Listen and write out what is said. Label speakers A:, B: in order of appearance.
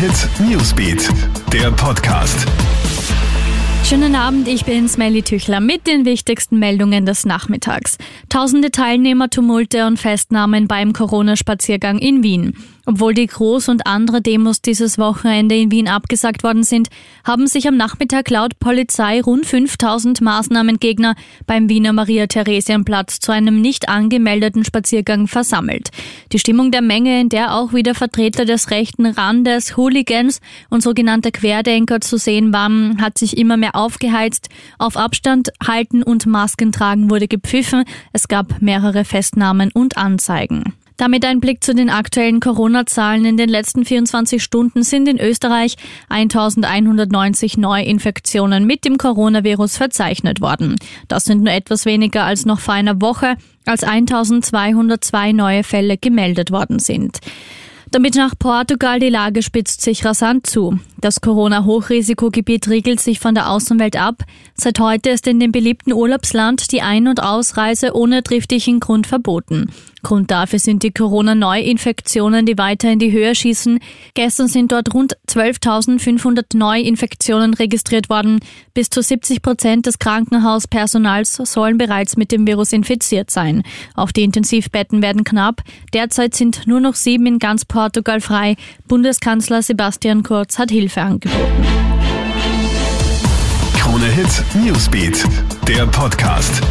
A: Hit Newsbeat, der Podcast.
B: Schönen Abend, ich bin Smelly Tüchler mit den wichtigsten Meldungen des Nachmittags. Tausende Teilnehmer, Tumulte und Festnahmen beim Corona-Spaziergang in Wien. Obwohl die Groß- und andere Demos dieses Wochenende in Wien abgesagt worden sind, haben sich am Nachmittag laut Polizei rund 5000 Maßnahmengegner beim Wiener Maria-Theresienplatz zu einem nicht angemeldeten Spaziergang versammelt. Die Stimmung der Menge, in der auch wieder Vertreter des rechten Randes, Hooligans und sogenannte Querdenker zu sehen waren, hat sich immer mehr aufgeheizt. Auf Abstand halten und Masken tragen wurde gepfiffen. Es gab mehrere Festnahmen und Anzeigen. Damit ein Blick zu den aktuellen Corona-Zahlen. In den letzten 24 Stunden sind in Österreich 1190 Neuinfektionen mit dem Coronavirus verzeichnet worden. Das sind nur etwas weniger als noch vor einer Woche, als 1202 neue Fälle gemeldet worden sind. Damit nach Portugal die Lage spitzt sich rasant zu. Das Corona-Hochrisikogebiet riegelt sich von der Außenwelt ab. Seit heute ist in dem beliebten Urlaubsland die Ein- und Ausreise ohne triftigen Grund verboten. Grund dafür sind die Corona-Neuinfektionen, die weiter in die Höhe schießen. Gestern sind dort rund 12.500 Neuinfektionen registriert worden. Bis zu 70 Prozent des Krankenhauspersonals sollen bereits mit dem Virus infiziert sein. Auch die Intensivbetten werden knapp. Derzeit sind nur noch sieben in ganz Portugal frei. Bundeskanzler Sebastian Kurz hat Hilfe angeboten.
A: Krone Hit Newsbeat, der Podcast.